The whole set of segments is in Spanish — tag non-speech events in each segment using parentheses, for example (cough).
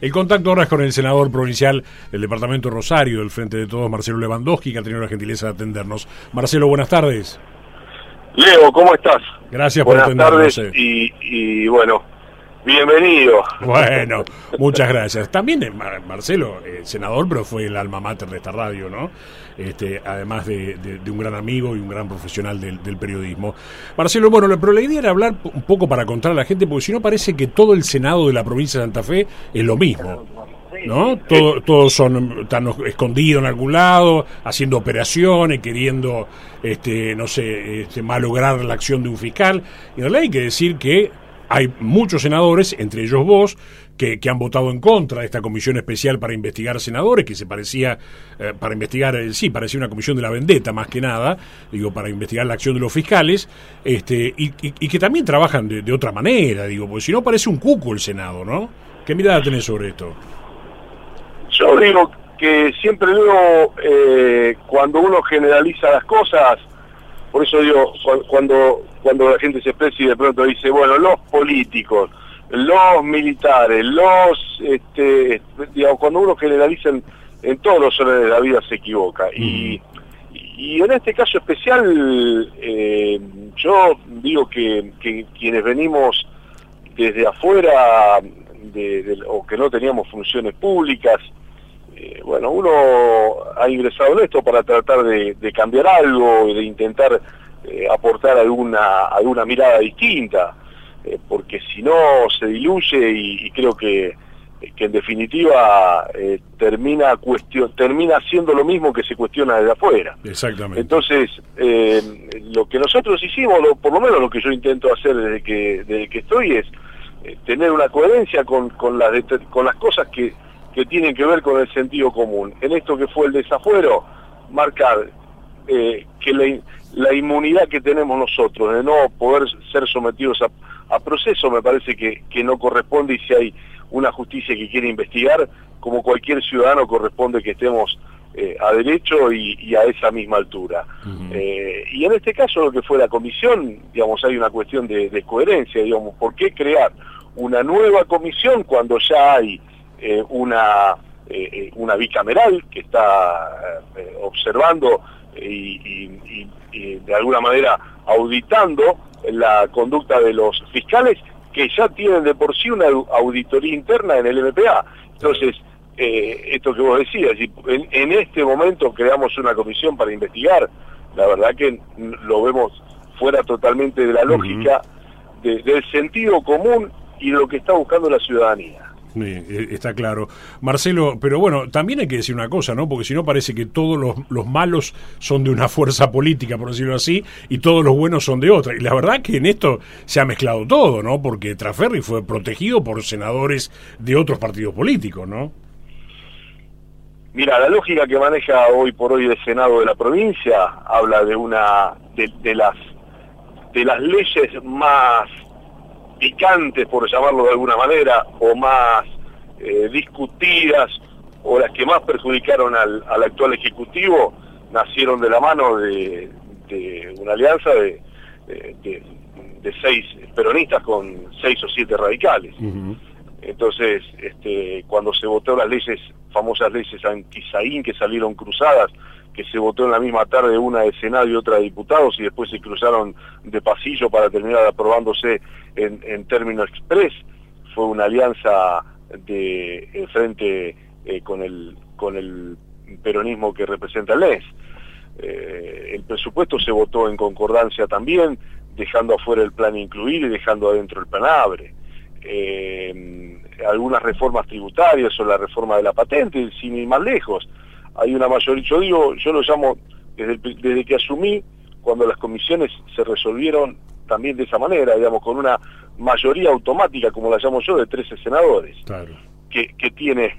El contacto ahora es con el senador provincial del Departamento Rosario, del Frente de Todos, Marcelo Lewandowski, que ha tenido la gentileza de atendernos. Marcelo, buenas tardes. Leo, ¿cómo estás? Gracias por Buenas atendernos. tardes eh. y, y bueno, bienvenido. Bueno, muchas gracias. También eh, Mar- Marcelo, eh, senador, pero fue el alma mater de esta radio, ¿no? Este, además de, de- un gran amigo y un gran profesional del, periodismo. Marcelo, bueno, pero la idea era hablar un poco para contar a la gente, porque si no parece que todo el Senado de la provincia de Santa Fe es lo mismo. ¿No? Todo- todos son están escondidos en algún lado, haciendo operaciones, queriendo, este, no sé, este, malograr la acción de un fiscal. Y en realidad hay que decir que hay muchos senadores, entre ellos vos, que, que han votado en contra de esta comisión especial para investigar senadores, que se parecía, eh, para investigar, eh, sí, parecía una comisión de la vendetta más que nada, digo, para investigar la acción de los fiscales, este, y, y- y que también trabajan de, otra manera, digo, porque si no parece un cuco el Senado, ¿no? ¿Qué mirada tenés sobre esto? Yo digo que siempre luego eh, cuando uno generaliza las cosas, por eso digo, cu- cuando, cuando la gente se expresa y de pronto dice, bueno, los políticos, los militares, los, este, digamos, cuando uno generaliza en, en todos los órdenes de la vida se equivoca. Y, y en este caso especial, eh, yo digo que, que quienes venimos desde afuera de- de- o que no teníamos funciones públicas, eh, bueno, uno ha ingresado en esto para tratar de, de cambiar algo, de intentar eh, aportar alguna, alguna mirada distinta, eh, porque si no se diluye y, y creo que, que en definitiva termina, cuestión, termina siendo lo mismo que se cuestiona desde afuera. Exactamente. Entonces, lo que nosotros hicimos, lo- por lo menos lo que yo intento hacer desde que, desde que estoy, es tener una coherencia con, con, las, con las cosas que, que tienen que ver con el sentido común. En esto que fue el desafuero, marcar eh, que la, la inmunidad que tenemos nosotros de no poder ser sometidos a, a proceso me parece que, que no corresponde y si hay una justicia que quiere investigar, como cualquier ciudadano corresponde que estemos eh, a derecho y, y a esa misma altura. Eh, y en este caso lo que fue la comisión, digamos, hay una cuestión de, de coherencia, digamos, ¿por qué crear una nueva comisión cuando ya hay eh, una, eh, eh, una bicameral que está eh, observando y, y- y- y de alguna manera auditando la conducta de los fiscales que ya tienen de por sí una au- auditoría interna en el MPA. Entonces, esto que vos decías, en, en este momento creamos una comisión para investigar, la verdad que lo vemos fuera totalmente de la lógica de- del sentido común y lo que está buscando la ciudadanía. Eh, está claro. Marcelo, pero bueno, también hay que decir una cosa, ¿no? Porque si no parece que todos los, los malos son de una (laughs) fuerza política, por decirlo así, y todos los buenos son de otra. Y la verdad que en esto se ha mezclado todo, ¿no? Porque Traferri fue protegido por senadores de otros partidos políticos, ¿no? Mira, la lógica que maneja hoy por hoy el Senado de la provincia habla de una de las de las leyes más picantes, por llamarlo de alguna manera, o más eh, discutidas, o las que más perjudicaron al, al actual Ejecutivo, nacieron de la mano de, de una alianza de, de- de- de seis peronistas con seis o siete radicales. Entonces, este, cuando se votó las leyes, famosas leyes anti-Saín que salieron cruzadas, que se votó en la misma tarde una de Senado y otra de diputados y después se cruzaron de pasillo para terminar aprobándose en, en término express, fue una alianza de el frente eh, con el con el peronismo que representa el NES. Eh, el presupuesto se votó en concordancia también, dejando afuera el plan incluir y dejando adentro el plan abre. Eh, algunas reformas tributarias o la reforma de la patente, sin ir más lejos. Hay una mayoría, yo digo, yo lo llamo desde, el desde que asumí, cuando las comisiones se resolvieron también de esa manera, digamos, con una mayoría automática, como la llamo yo, de 13 senadores Claro. que, que tiene,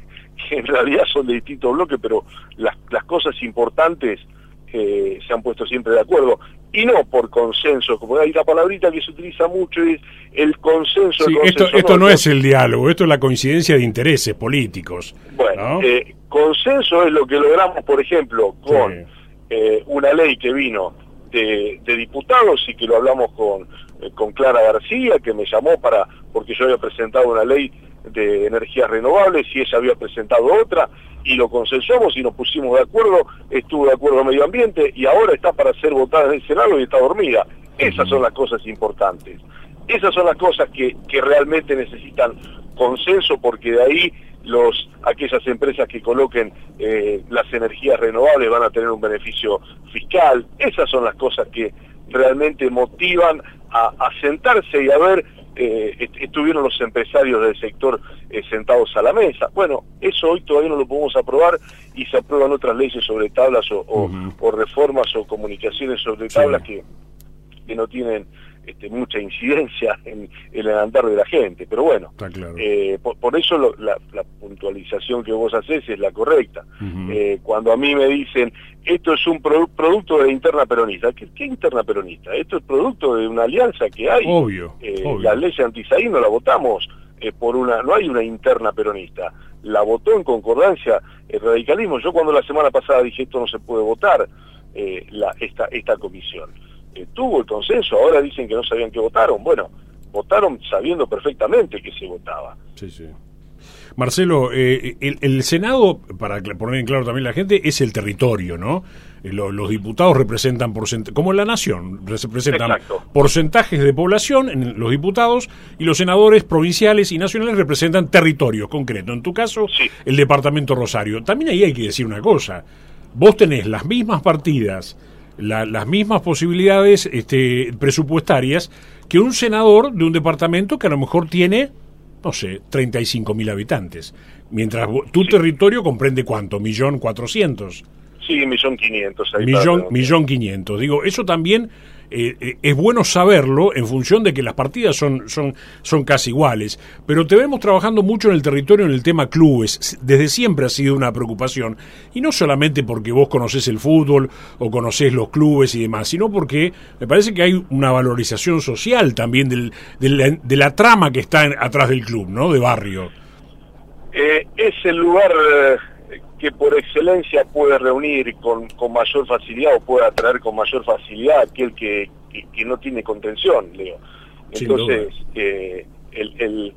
que en realidad son de distintos bloques, pero las, las cosas importantes eh, se han puesto siempre de acuerdo. Y no por consenso, como hay una palabrita que se utiliza mucho, es el consenso. Sí, el esto, consenso esto no es el diálogo, esto es la coincidencia de intereses políticos. Bueno, ¿no? eh, consenso es lo que logramos, por ejemplo, con Sí. eh, una ley que vino de, de diputados y que lo hablamos con, eh, con Clara García, que me llamó para, porque yo había presentado una ley de energías renovables y ella había presentado otra y lo consensuamos y nos pusimos de acuerdo, estuvo de acuerdo medio ambiente y ahora está para ser votada en el Senado y está dormida. Esas son las cosas importantes. Esas son las cosas que, que realmente necesitan consenso porque de ahí los aquellas empresas que coloquen eh, las energías renovables van a tener un beneficio fiscal. Esas son las cosas que realmente motivan a, a sentarse y a ver eh, estuvieron los empresarios del sector eh, sentados a la mesa. Bueno, eso hoy todavía no lo podemos aprobar y se aprueban otras leyes sobre tablas o, reformas o comunicaciones sobre tablas que, que no tienen este, mucha incidencia (laughs) en, el andar de la gente. Pero bueno, eh, por, eso la, puntualización que vos haces es la correcta. Eh, cuando a mí me dicen, esto es un producto de la interna peronista, ¿qué, interna peronista? Esto es producto de una alianza que hay. Obvio. Eh, La ley antisaí no la votamos por una, no hay una interna peronista. La votó en concordancia el radicalismo. Yo cuando la semana pasada dije esto no se puede votar, la, esta, esta comisión tuvo el consenso, ahora dicen que no sabían que votaron. Bueno, votaron sabiendo perfectamente que se votaba. Sí, sí. Marcelo, eh, el, Senado, para poner en claro también la gente, es el territorio, ¿no? Eh, los diputados representan, como la nación, representan porcentajes de población en los diputados y los senadores provinciales y nacionales representan territorios concretos. En tu caso, el departamento Rosario. También ahí hay que decir una cosa. Vos tenés las mismas partidas las mismas posibilidades este, presupuestarias que un senador de un departamento que a lo mejor tiene, no sé, 35 mil habitantes. Mientras tu territorio comprende cuánto, millón cuatrocientos. Sí, millón quinientos. Millón, millón quinientos. Digo, eso también eh, eh, es bueno saberlo en función de que las partidas son, son, son casi iguales. Pero te vemos trabajando mucho en el territorio en el tema clubes. Desde siempre ha sido una preocupación. Y no solamente porque vos conocés el fútbol o conocés los clubes y demás, sino porque me parece que hay una valorización social también del, de la trama que está atrás del club, ¿no? De barrio. Eh, es el lugar que por excelencia puede reunir con, con mayor facilidad o puede atraer con mayor facilidad aquel que, que, no tiene contención, Leo. Entonces, eh, el,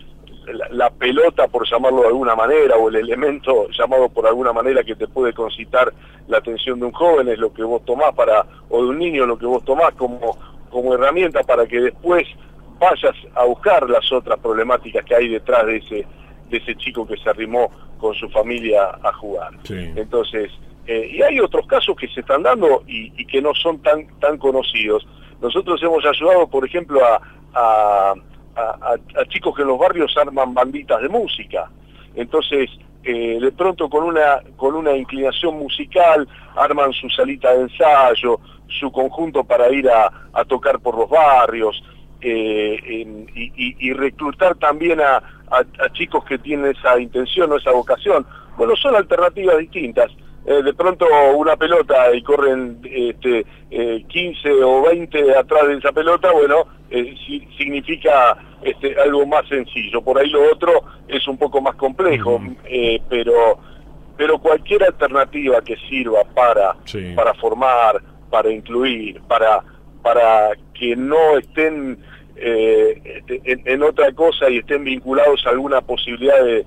la, pelota, por llamarlo de alguna manera, o el elemento llamado por alguna manera que te puede concitar la atención de un joven es lo que vos tomás para, o de un niño lo que vos tomás como, como herramienta para que después vayas a buscar las otras problemáticas que hay detrás de ese, de ese chico que se arrimó con su familia a jugar. Entonces, eh, y hay otros casos que se están dando y, que no son tan, tan conocidos. Nosotros hemos ayudado, por ejemplo, a, a, chicos que en los barrios arman banditas de música. Entonces, eh, de pronto con una, con una inclinación musical arman su salita de ensayo, su conjunto para ir a, a tocar por los barrios eh, y, reclutar también a, a, chicos que tienen esa intención o esa vocación. Bueno, son alternativas distintas. Eh, de pronto una pelota y corren este, 15 eh, o 20 atrás de esa pelota, bueno, eh, significa este, algo más sencillo. Por ahí lo otro es un poco más complejo, pero, pero cualquier alternativa que sirva para, para formar, para incluir, para, para que no estén eh, en, otra cosa y estén vinculados a alguna posibilidad de,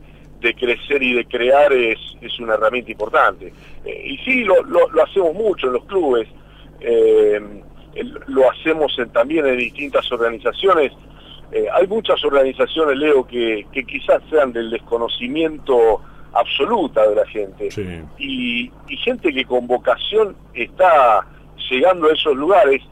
crecer y de crear es, es una herramienta importante. Eh, y sí, lo, lo, hacemos mucho en los clubes, eh, lo hacemos también en distintas organizaciones. hay muchas organizaciones, Leo, que, que quizás sean del desconocimiento absoluta de la gente. Y, y gente que con vocación está llegando a esos lugares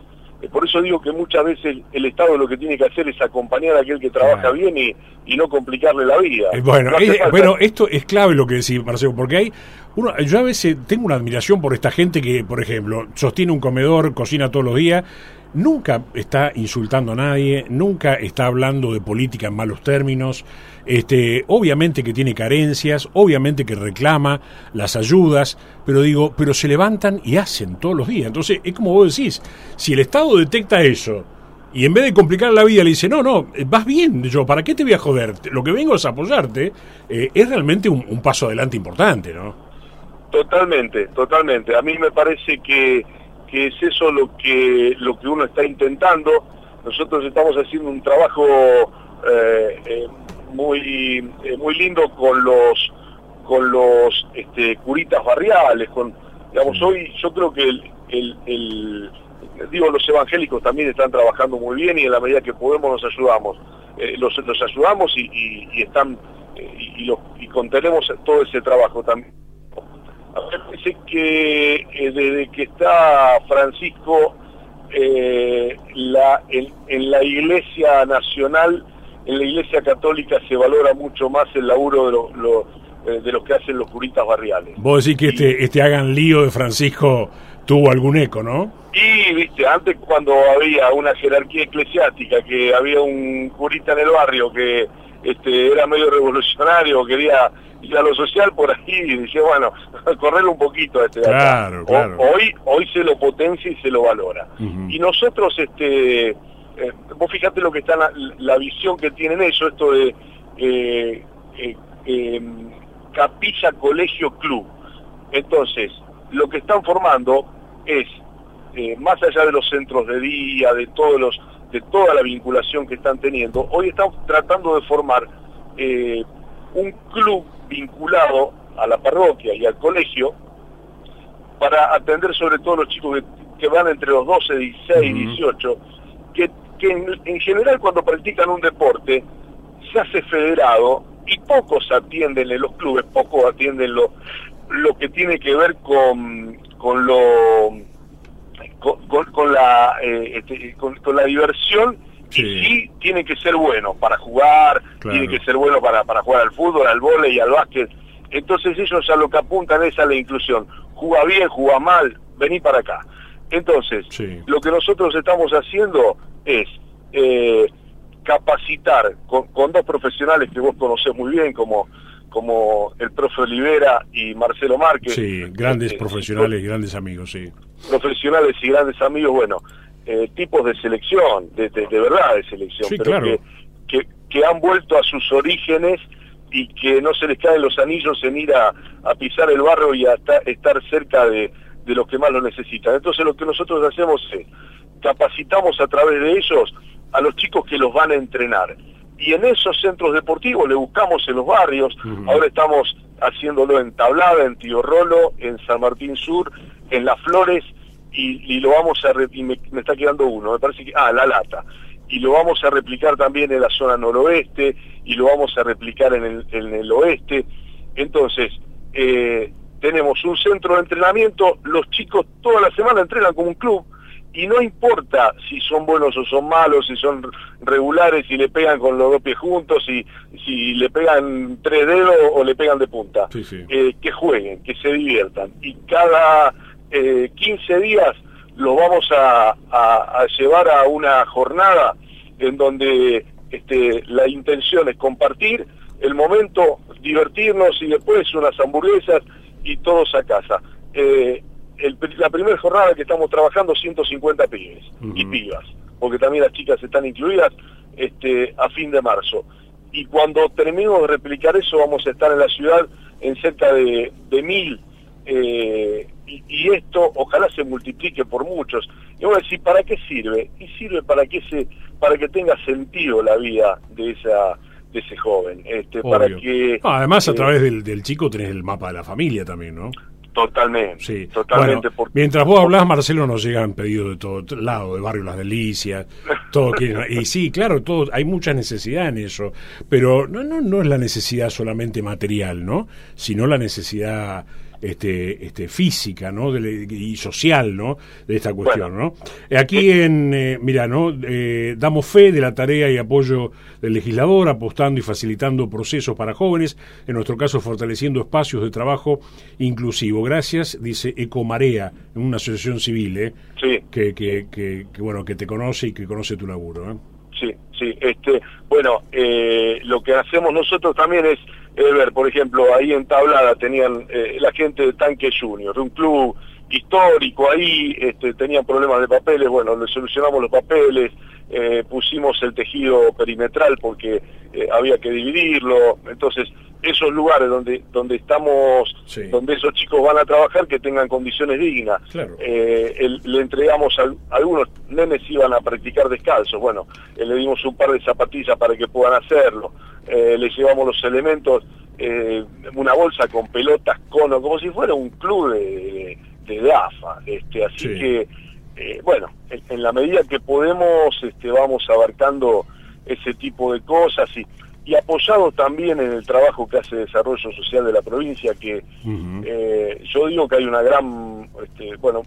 por eso digo que muchas veces el Estado lo que tiene que hacer es acompañar a aquel que trabaja bien y, no complicarle la vida. Eh, bueno, bueno, esto es clave lo que decís, Marcelo, porque hay uno, yo a veces tengo una admiración por esta gente que, por ejemplo, sostiene un comedor, cocina todos los días nunca está insultando a nadie, nunca está hablando de política en malos términos, este, obviamente que tiene carencias, obviamente que reclama las ayudas, pero digo, pero se levantan y hacen todos los días. Entonces, es como vos decís, si el Estado detecta eso y en vez de complicar la vida le dice, no, no, vas bien, yo, ¿para qué te voy a joder? Lo que vengo es apoyarte, eh, es realmente un paso adelante importante, ¿no? Totalmente, totalmente. A mí me parece que que es eso lo que, lo que uno está intentando. Nosotros estamos haciendo un trabajo eh, eh, muy muy lindo con los con los este, curitas barriales, con digamos hoy yo creo que el, el, digo los evangélicos también están trabajando muy bien y en la medida que podemos nos ayudamos, los, los ayudamos y, y, están y, y, contenemos todo ese trabajo también. Me parece que desde que está Francisco eh, la, en, la Iglesia Nacional, en la Iglesia Católica se valora mucho más el laburo de, de los que hacen los curitas barriales. Vos decís que este, este hagan lío de Francisco tuvo algún eco, ¿no? Y, viste, antes cuando había una jerarquía eclesiástica, que había un curita en el barrio que este, era medio revolucionario, quería ir a lo social por ahí y decía, bueno, (laughs) correrlo un poquito a este claro, claro. hoy, hoy se lo potencia y se lo valora. Y nosotros, este, eh, vos fíjate lo que está la, la, visión que tienen ellos, esto de eh, eh, em, capilla, colegio, club. Entonces, lo que están formando es, más allá de los centros de día, de todos los de toda la vinculación que están teniendo, hoy están tratando de formar eh, un club vinculado a la parroquia y al colegio para atender sobre todo los chicos que, van entre los 12, 16, y 18, que, que en, general cuando practican un deporte se hace federado y pocos atienden en los clubes, pocos atienden lo, lo que tiene que ver con, con lo con, la eh, este, con, la diversión y sí tiene que ser bueno para jugar, tiene que ser bueno para, para jugar al fútbol, al vóley y al básquet. Entonces ellos a lo que apuntan es a la inclusión. Juega bien, juega mal, vení para acá. Entonces, lo que nosotros estamos haciendo es eh, capacitar con, con, dos profesionales que vos conocés muy bien, como, como el profe Olivera y Marcelo Márquez. Sí, grandes este, profesionales y grandes amigos, sí profesionales y grandes amigos, bueno, eh, tipos de selección, de, verdad de selección, pero que, que, han vuelto a sus orígenes y que no se les caen los anillos en ir a, pisar el barro y a estar cerca de, de los que más lo necesitan. Entonces lo que nosotros hacemos es capacitamos a través de ellos a los chicos que los van a entrenar. Y en esos centros deportivos le buscamos en los barrios, ahora estamos haciéndolo en Tablada, en Tío Rolo, en San Martín Sur, en Las Flores y, lo vamos a y me, está quedando uno, me parece que ah La Lata y lo vamos a replicar también en la zona noroeste y lo vamos a replicar en el, en el oeste. Entonces, eh, tenemos un centro de entrenamiento, los chicos toda la semana entrenan como un club y no importa si son buenos o son malos, si son regulares, si le pegan con los dos pies juntos, si, si le pegan tres dedos o le pegan de punta. Eh, que jueguen, que se diviertan. Y cada eh, 15 días lo vamos a, llevar a una jornada en donde este, la intención es compartir el momento, divertirnos y después unas hamburguesas y todos a casa. Eh, la primera jornada que estamos trabajando 150 pibes y pibas, porque también las chicas están incluidas este, a fin de marzo. Y cuando terminemos de replicar eso vamos a estar en la ciudad en cerca de, de mil eh, y, esto ojalá se multiplique por muchos. Y voy a decir, ¿para qué sirve? Y sirve para que se, para que tenga sentido la vida de esa de ese joven. Este, para que, además, a eh, través del, del chico tenés el mapa de la familia también, ¿no? Totalmente. Sí. Totalmente. Mientras vos hablas, Marcelo, nos llegan pedidos de todo lado, de Barrio Las Delicias, todo (laughs) y sí, claro, todo, hay mucha necesidad en eso, pero no, no, no es la necesidad solamente material, ¿no? Sino la necesidad este, este, física ¿no? y social ¿no? de esta cuestión. ¿no? Aquí en, eh, mira, ¿no? Eh, damos fe de la tarea y apoyo del legislador, apostando y facilitando procesos para jóvenes, en nuestro caso fortaleciendo espacios de trabajo inclusivo. Gracias, dice Ecomarea, una asociación civil, ¿eh? que, que, que, bueno, que te conoce y que conoce tu laburo. ¿eh? Sí, sí. Este, bueno, eh, lo que hacemos nosotros también es ver, por ejemplo, ahí en Tablada tenían eh, la gente de Tanque Junior, un club histórico ahí, este, tenían problemas de papeles, bueno, le solucionamos los papeles, eh, pusimos el tejido perimetral porque eh, había que dividirlo, entonces esos lugares donde donde estamos donde esos chicos van a trabajar que tengan condiciones dignas. Eh, le entregamos a, algunos nenes iban a practicar descalzos. Bueno eh, le dimos un par de zapatillas para que puedan hacerlo. Eh, les llevamos los elementos una bolsa con pelotas cono como si fuera un club de, de, AFA este así que bueno en, la medida que podemos este vamos abarcando ese tipo de cosas y y apoyado también en el trabajo que hace Desarrollo Social de la provincia, que eh, yo digo que hay una gran, este, bueno,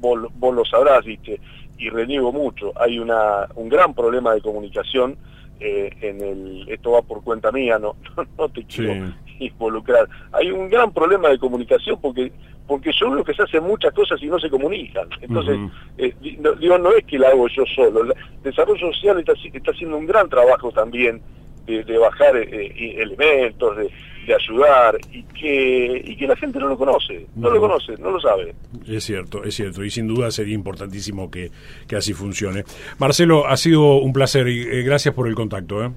vos, lo sabrás, ¿viste? y reniego mucho, hay una, un gran problema de comunicación eh, en el, esto va por cuenta mía, no, (laughs) no, te quiero involucrar, hay un gran problema de comunicación porque porque yo veo que se hacen muchas cosas y no se comunican. Entonces, eh, digo, no es que la hago yo solo. El desarrollo social está, está haciendo un gran trabajo también de, bajar eh, elementos, de, ayudar, y que, y que la gente no lo conoce, no, lo conoce, no lo sabe. Es cierto, es cierto, y sin duda sería importantísimo que, que así funcione. Marcelo, ha sido un placer y eh, gracias por el contacto. ¿eh?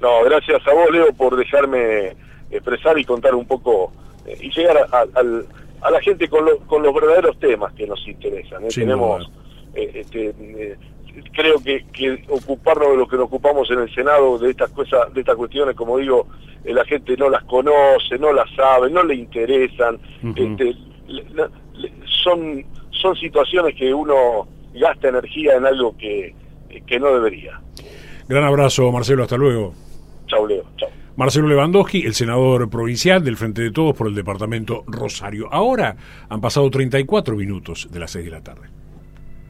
No, gracias a vos, Leo, por dejarme expresar y contar un poco y llegar a, a, la gente con, con los verdaderos temas que nos interesan. Tenemos este, creo que, que, ocuparnos de lo que nos ocupamos en el Senado de estas cosas, de estas cuestiones, como digo, eh, la gente no las conoce, no las sabe, no le interesan, este, son son situaciones que uno gasta energía en algo que, que no debería. Gran abrazo, Marcelo, hasta luego. Chau, Leo, chau. Marcelo Lewandowski, el senador provincial del Frente de Todos por el departamento Rosario. Ahora han pasado 34 minutos de las 6 de la tarde.